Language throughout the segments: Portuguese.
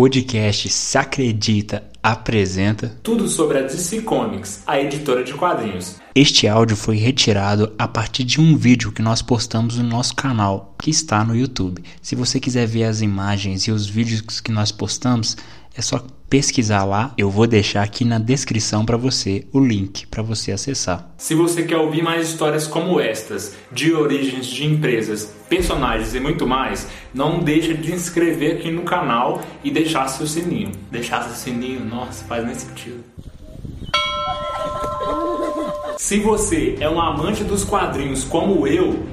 podcast Se Acredita apresenta Tudo sobre a DC Comics, a editora de quadrinhos. Este áudio foi retirado a partir de um vídeo que nós postamos no nosso canal, que está no YouTube. Se você quiser ver as imagens e os vídeos que nós postamos, é só pesquisar lá. Eu vou deixar aqui na descrição para você o link para você acessar. Se você quer ouvir mais histórias como estas, de origens de empresas, personagens e muito mais, não deixe de se inscrever aqui no canal e deixar seu sininho. Deixar seu sininho, nossa, faz nem sentido. Se você é um amante dos quadrinhos como eu,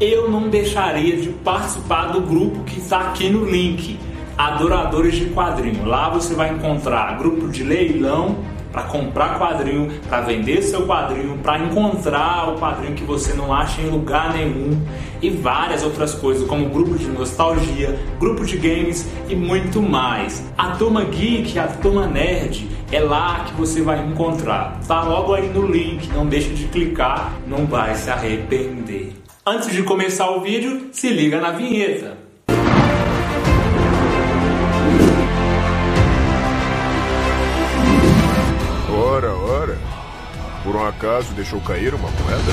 eu não deixaria de participar do grupo que está aqui no link Adoradores de Quadrinho. Lá você vai encontrar grupo de leilão para comprar quadrinho, para vender seu quadrinho, para encontrar o quadrinho que você não acha em lugar nenhum e várias outras coisas, como grupo de nostalgia, grupo de games e muito mais. A turma geek, a turma nerd, é lá que você vai encontrar. Tá logo aí no link, não deixe de clicar, não vai se arrepender. Antes de começar o vídeo, se liga na vinheta. Um acaso deixou cair uma moeda?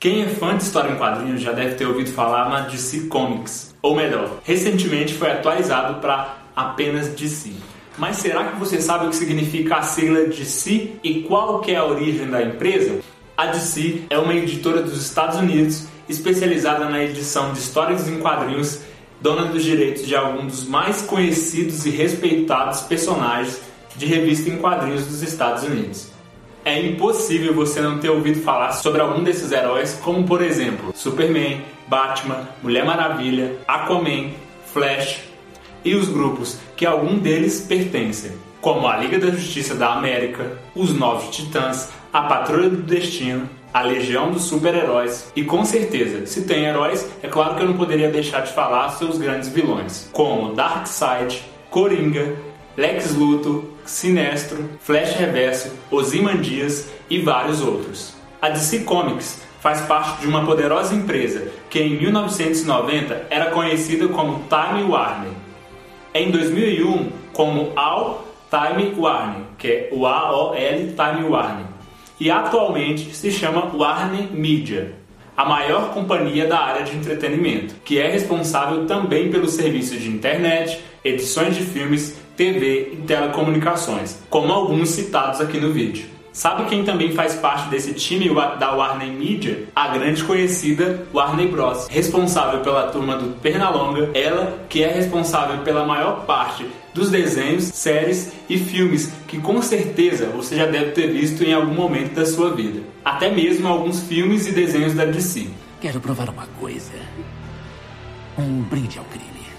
Quem é fã de história em quadrinhos já deve ter ouvido falar na DC Comics, ou melhor, recentemente foi atualizado para apenas DC. Mas será que você sabe o que significa a sigla DC e qual que é a origem da empresa? A DC é uma editora dos Estados Unidos especializada na edição de histórias em quadrinhos, dona dos direitos de alguns dos mais conhecidos e respeitados personagens de revista em quadrinhos dos Estados Unidos. É impossível você não ter ouvido falar sobre algum desses heróis, como por exemplo Superman, Batman, Mulher Maravilha, Aquaman, Flash, e os grupos que algum deles pertencem, como a Liga da Justiça da América, os Novos Titãs, a Patrulha do Destino, a Legião dos Super-Heróis e com certeza, se tem heróis, é claro que eu não poderia deixar de falar seus grandes vilões, como Darkseid, Coringa, Lex Luthor, Sinestro, Flash Reverso, Ozymandias e vários outros. A DC Comics faz parte de uma poderosa empresa que em 1990 era conhecida como Time Warner em 2001 como All Time Warner, que é o AOL Time Warner, e atualmente se chama Warner Media, a maior companhia da área de entretenimento, que é responsável também pelo serviço de internet, edições de filmes, TV e telecomunicações, como alguns citados aqui no vídeo. Sabe quem também faz parte desse time da Warner Media? A grande conhecida Warner Bros. Responsável pela turma do Pernalonga, ela que é responsável pela maior parte dos desenhos, séries e filmes que com certeza você já deve ter visto em algum momento da sua vida. Até mesmo alguns filmes e desenhos da DC. Quero provar uma coisa. Um brinde ao crime.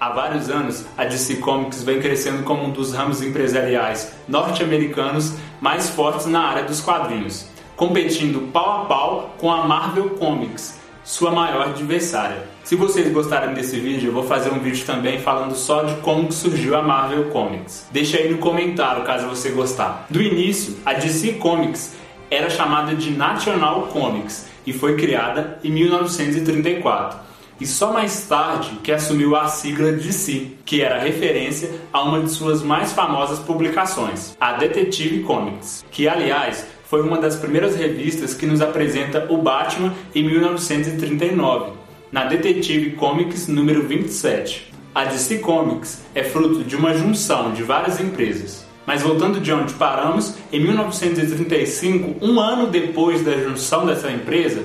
Há vários anos, a DC Comics vem crescendo como um dos ramos empresariais norte-americanos mais fortes na área dos quadrinhos, competindo pau a pau com a Marvel Comics, sua maior adversária. Se vocês gostarem desse vídeo, eu vou fazer um vídeo também falando só de como surgiu a Marvel Comics. Deixa aí no comentário caso você gostar. Do início, a DC Comics era chamada de National Comics e foi criada em 1934 e só mais tarde que assumiu a sigla DC, que era referência a uma de suas mais famosas publicações, a Detective Comics, que aliás foi uma das primeiras revistas que nos apresenta o Batman em 1939, na Detective Comics número 27. A DC Comics é fruto de uma junção de várias empresas. Mas voltando de onde paramos, em 1935, um ano depois da junção dessa empresa,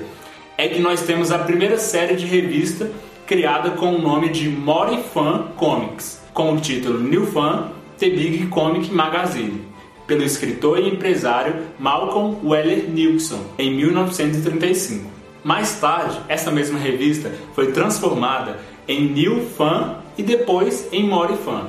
é que nós temos a primeira série de revista criada com o nome de More Fan Comics, com o título New Fan The Big Comic Magazine, pelo escritor e empresário Malcolm Weller Nilsson, em 1935. Mais tarde, essa mesma revista foi transformada em New Fan e depois em More Fan.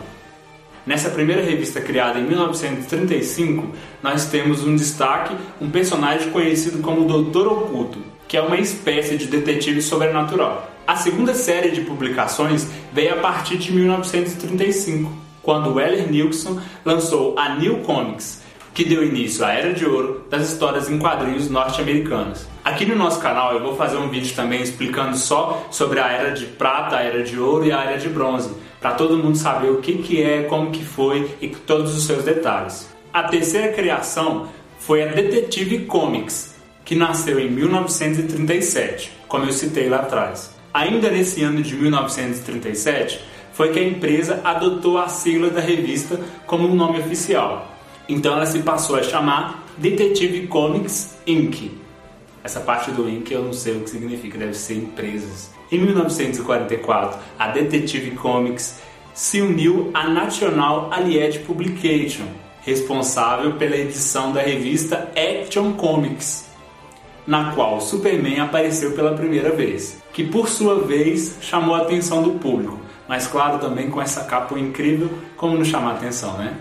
Nessa primeira revista criada em 1935, nós temos um destaque, um personagem conhecido como Doutor Oculto, que é uma espécie de detetive sobrenatural. A segunda série de publicações veio a partir de 1935, quando Weller Nilsson lançou a New Comics, que deu início à Era de Ouro das histórias em quadrinhos norte-americanas. Aqui no nosso canal eu vou fazer um vídeo também explicando só sobre a Era de Prata, a Era de Ouro e a Era de Bronze, para todo mundo saber o que, que é, como que foi e todos os seus detalhes. A terceira criação foi a Detective Comics, que nasceu em 1937, como eu citei lá atrás. Ainda nesse ano de 1937, foi que a empresa adotou a sigla da revista como um nome oficial. Então ela se passou a chamar Detective Comics Inc. Essa parte do Inc eu não sei o que significa, deve ser empresas. Em 1944, a Detective Comics se uniu à National Allied Publication, responsável pela edição da revista Action Comics, na qual Superman apareceu pela primeira vez, que por sua vez chamou a atenção do público, mas claro também com essa capa incrível, como não chamar atenção, né?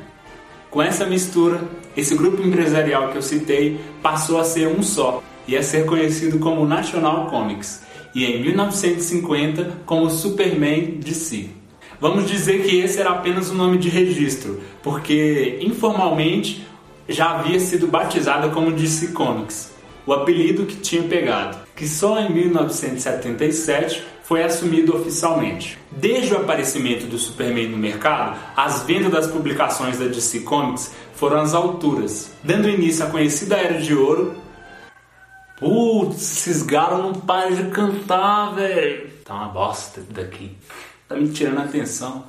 Com essa mistura, esse grupo empresarial que eu citei passou a ser um só e a ser conhecido como National Comics, e em 1950 como Superman DC. Vamos dizer que esse era apenas um nome de registro, porque informalmente já havia sido batizada como DC Comics, o apelido que tinha pegado, que só em 1977 foi assumido oficialmente. Desde o aparecimento do Superman no mercado, as vendas das publicações da DC Comics foram às alturas, dando início à conhecida Era de Ouro. Putz, garos não param de cantar, velho. Tá uma bosta daqui. Tá me tirando a atenção.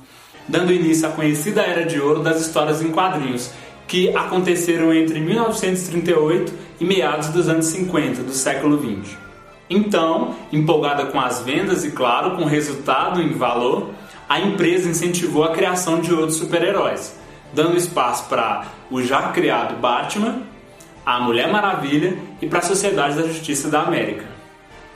Dando início à conhecida Era de Ouro das histórias em quadrinhos, que aconteceram entre 1938 e meados dos anos 50 do século 20. Então, empolgada com as vendas e, claro, com resultado em valor, a empresa incentivou a criação de outros super-heróis, dando espaço para o já criado Batman, a Mulher Maravilha e para a Sociedade da Justiça da América.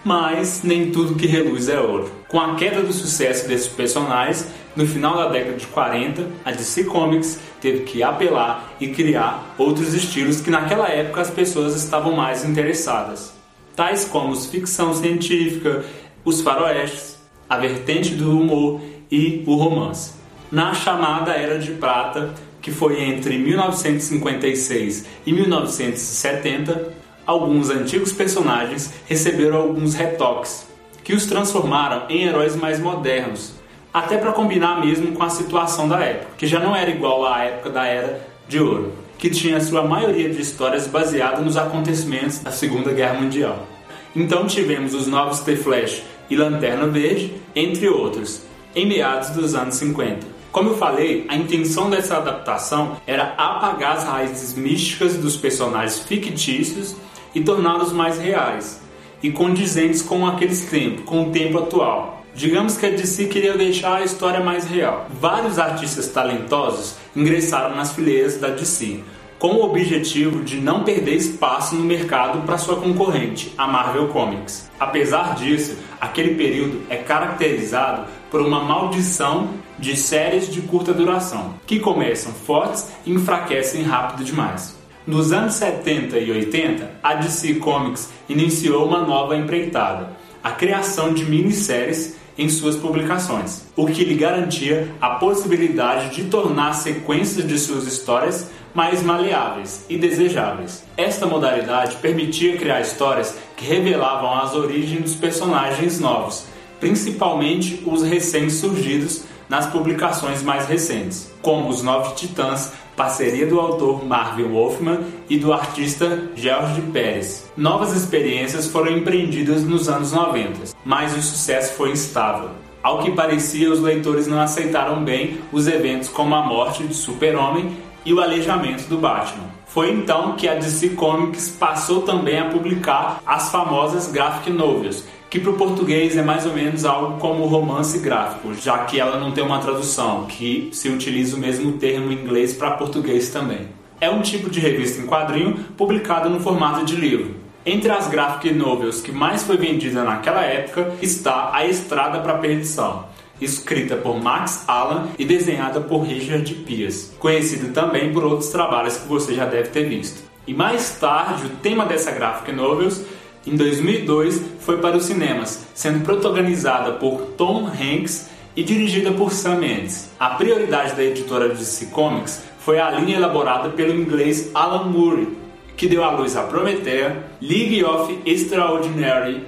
Mas nem tudo que reluz é ouro. Com a queda do sucesso desses personagens, no final da década de 40, a DC Comics teve que apelar e criar outros estilos que naquela época as pessoas estavam mais interessadas, tais como ficção científica, os faroestes, a vertente do humor e o romance. Na chamada Era de Prata, que foi entre 1956 e 1970, alguns antigos personagens receberam alguns retoques que os transformaram em heróis mais modernos, até para combinar mesmo com a situação da época, que já não era igual à época da Era de Ouro, que tinha sua maioria de histórias baseada nos acontecimentos da Segunda Guerra Mundial. Então tivemos os novos The Flash e Lanterna Verde, entre outros, em meados dos anos 50. Como eu falei, a intenção dessa adaptação era apagar as raízes místicas dos personagens fictícios e torná-los mais reais e condizentes com aqueles tempos, com o tempo atual. Digamos que a DC queria deixar a história mais real. Vários artistas talentosos ingressaram nas fileiras da DC, com o objetivo de não perder espaço no mercado para sua concorrente, a Marvel Comics. Apesar disso, aquele período é caracterizado por uma maldição de séries de curta duração, que começam fortes e enfraquecem rápido demais. Nos anos 70 e 80, a DC Comics iniciou uma nova empreitada, a criação de minisséries em suas publicações, o que lhe garantia a possibilidade de tornar sequências de suas histórias mais maleáveis e desejáveis. Esta modalidade permitia criar histórias que revelavam as origens dos personagens novos, principalmente os recém-surgidos nas publicações mais recentes, como Os Nove Titãs, parceria do autor Marvin Wolfman e do artista George Pérez. Novas experiências foram empreendidas nos anos 90, mas o sucesso foi instável. Ao que parecia, os leitores não aceitaram bem os eventos como a morte de Super-Homem e o aleijamento do Batman. Foi então que a DC Comics passou também a publicar as famosas graphic novels, que para o português é mais ou menos algo como romance gráfico, já que ela não tem uma tradução, que se utiliza o mesmo termo em inglês para português também. É um tipo de revista em quadrinho publicado no formato de livro. Entre as graphic novels que mais foi vendida naquela época está A Estrada para a Perdição, escrita por Max Allan e desenhada por Richard Pierce, conhecido também por outros trabalhos que você já deve ter visto. E mais tarde, o tema dessa graphic novels em 2002 foi para os cinemas, sendo protagonizada por Tom Hanks e dirigida por Sam Mendes. A prioridade da editora DC Comics foi a linha elaborada pelo inglês Alan Moore, que deu à luz a Prometheia, League of Extraordinary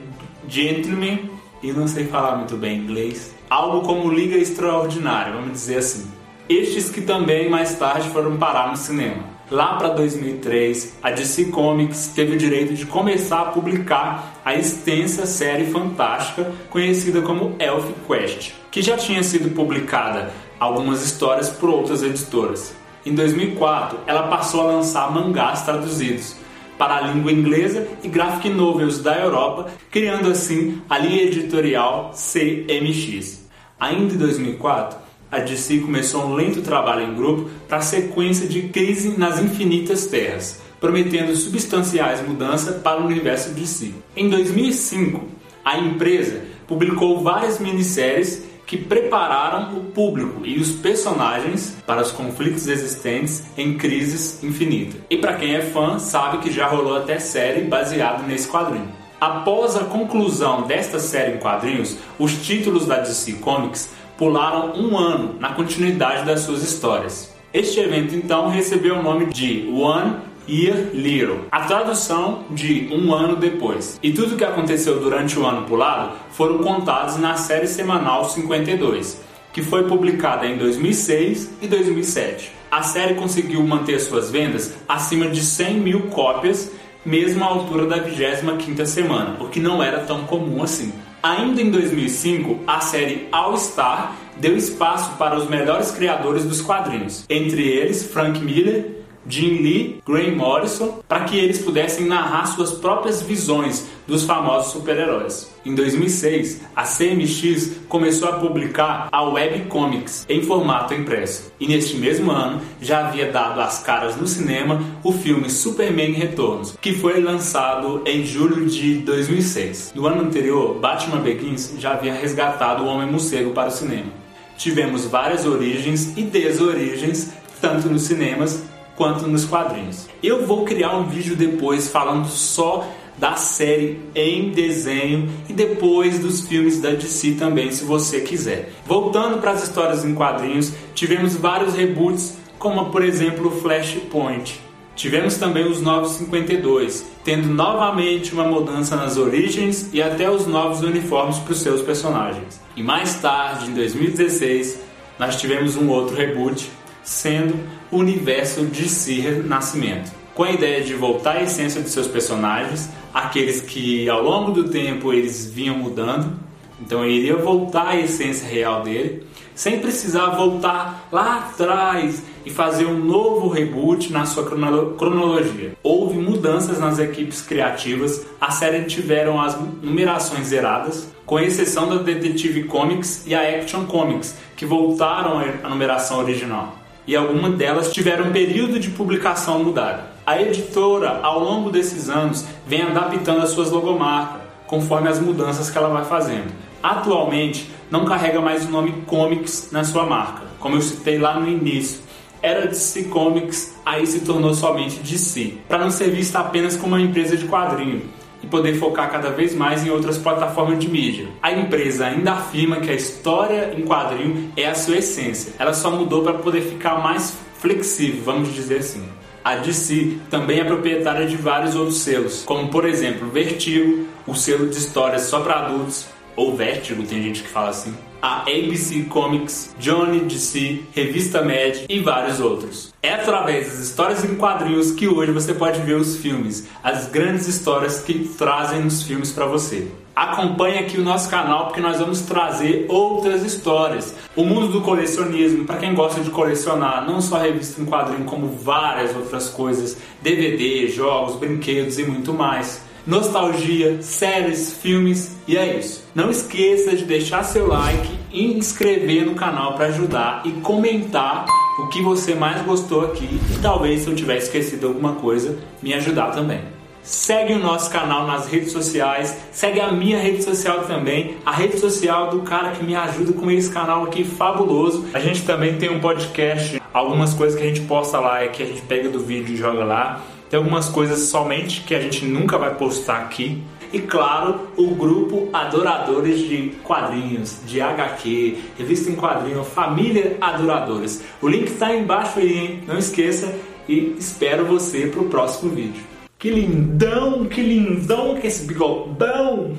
Gentlemen, e não sei falar muito bem inglês, algo como Liga Extraordinária, vamos dizer assim. Estes que também mais tarde foram parar no cinema. Lá para 2003, a DC Comics teve o direito de começar a publicar a extensa série fantástica conhecida como Elf Quest, que já tinha sido publicada algumas histórias por outras editoras. Em 2004, ela passou a lançar mangás traduzidos para a língua inglesa e graphic novels da Europa, criando assim a linha editorial CMX. Ainda em 2004, a DC começou um lento trabalho em grupo para a sequência de Crise nas Infinitas Terras, prometendo substanciais mudanças para o universo DC. Em 2005, a empresa publicou várias minisséries que prepararam o público e os personagens para os conflitos existentes em Crises Infinita. E para quem é fã, sabe que já rolou até série baseada nesse quadrinho. Após a conclusão desta série em quadrinhos, os títulos da DC Comics pularam um ano na continuidade das suas histórias. Este evento então recebeu o nome de One Year Little, a tradução de um ano depois. E tudo o que aconteceu durante o ano pulado foram contados na série semanal 52, que foi publicada em 2006 e 2007. A série conseguiu manter suas vendas acima de 100 mil cópias, mesmo à altura da 25ª semana, o que não era tão comum assim. Ainda em 2005, a série All Star deu espaço para os melhores criadores dos quadrinhos, entre eles Frank Miller, Jim Lee, Graham Morrison, para que eles pudessem narrar suas próprias visões dos famosos super-heróis. Em 2006, a CMX começou a publicar a Web Comics em formato impresso. E neste mesmo ano já havia dado as caras no cinema o filme Superman Retornos, que foi lançado em julho de 2006. No ano anterior, Batman Begins já havia resgatado o Homem-Morcego para o cinema. Tivemos várias origens e desorigens, tanto nos cinemas quanto nos quadrinhos. Eu vou criar um vídeo depois falando só da série em desenho e depois dos filmes da DC também, se você quiser. Voltando para as histórias em quadrinhos, tivemos vários reboots, como por exemplo o Flashpoint. Tivemos também os Novos 52, tendo novamente uma mudança nas origens e até os novos uniformes para os seus personagens. E mais tarde, em 2016, nós tivemos um outro reboot, sendo o universo de Sir Nascimento, com a ideia de voltar à essência de seus personagens, aqueles que ao longo do tempo eles vinham mudando, então ele iria voltar à essência real dele, sem precisar voltar lá atrás e fazer um novo reboot na sua cronologia. Houve mudanças nas equipes criativas, a série tiveram as numerações zeradas, com exceção da Detective Comics e a Action Comics, que voltaram à numeração original e algumas delas tiveram um período de publicação mudado. A editora, ao longo desses anos, vem adaptando as suas logomarcas conforme as mudanças que ela vai fazendo. Atualmente, não carrega mais o nome Comics na sua marca, como eu citei lá no início. Era DC Comics, aí se tornou somente DC, para não ser vista apenas como uma empresa de quadrinho e poder focar cada vez mais em outras plataformas de mídia. A empresa ainda afirma que a história em quadrinho é a sua essência. Ela só mudou para poder ficar mais flexível, vamos dizer assim. A DC também é proprietária de vários outros selos, como por exemplo Vertigo, o selo de histórias só para adultos, ou Vertigo, tem gente que fala assim, a ABC Comics, Johnny DC, Revista Mad e vários outros. É através das histórias em quadrinhos que hoje você pode ver os filmes, as grandes histórias que trazem os filmes para você. Acompanhe aqui o nosso canal porque nós vamos trazer outras histórias. O mundo do colecionismo, para quem gosta de colecionar, não só revista em quadrinho, como várias outras coisas, DVD, jogos, brinquedos e muito mais nostalgia, séries, filmes e é isso. Não esqueça de deixar seu like inscrever no canal para ajudar e comentar o que você mais gostou aqui e talvez se eu tiver esquecido alguma coisa, me ajudar também. Segue o nosso canal nas redes sociais, segue a minha rede social também, a rede social do cara que me ajuda com esse canal aqui fabuloso. A gente também tem um podcast, algumas coisas que a gente posta lá é que a gente pega do vídeo e joga lá Tem algumas coisas somente que a gente nunca vai postar aqui. E claro, o grupo Adoradores de Quadrinhos, de HQ, revista em quadrinho, Família Adoradores. O link está embaixo aí, hein? Não esqueça e espero você pro próximo vídeo. Que lindão, que lindão que esse bigodão!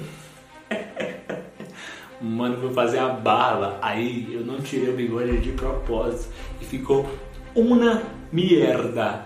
Mano, vou fazer a barba. Aí eu não tirei o bigode de propósito e ficou uma merda.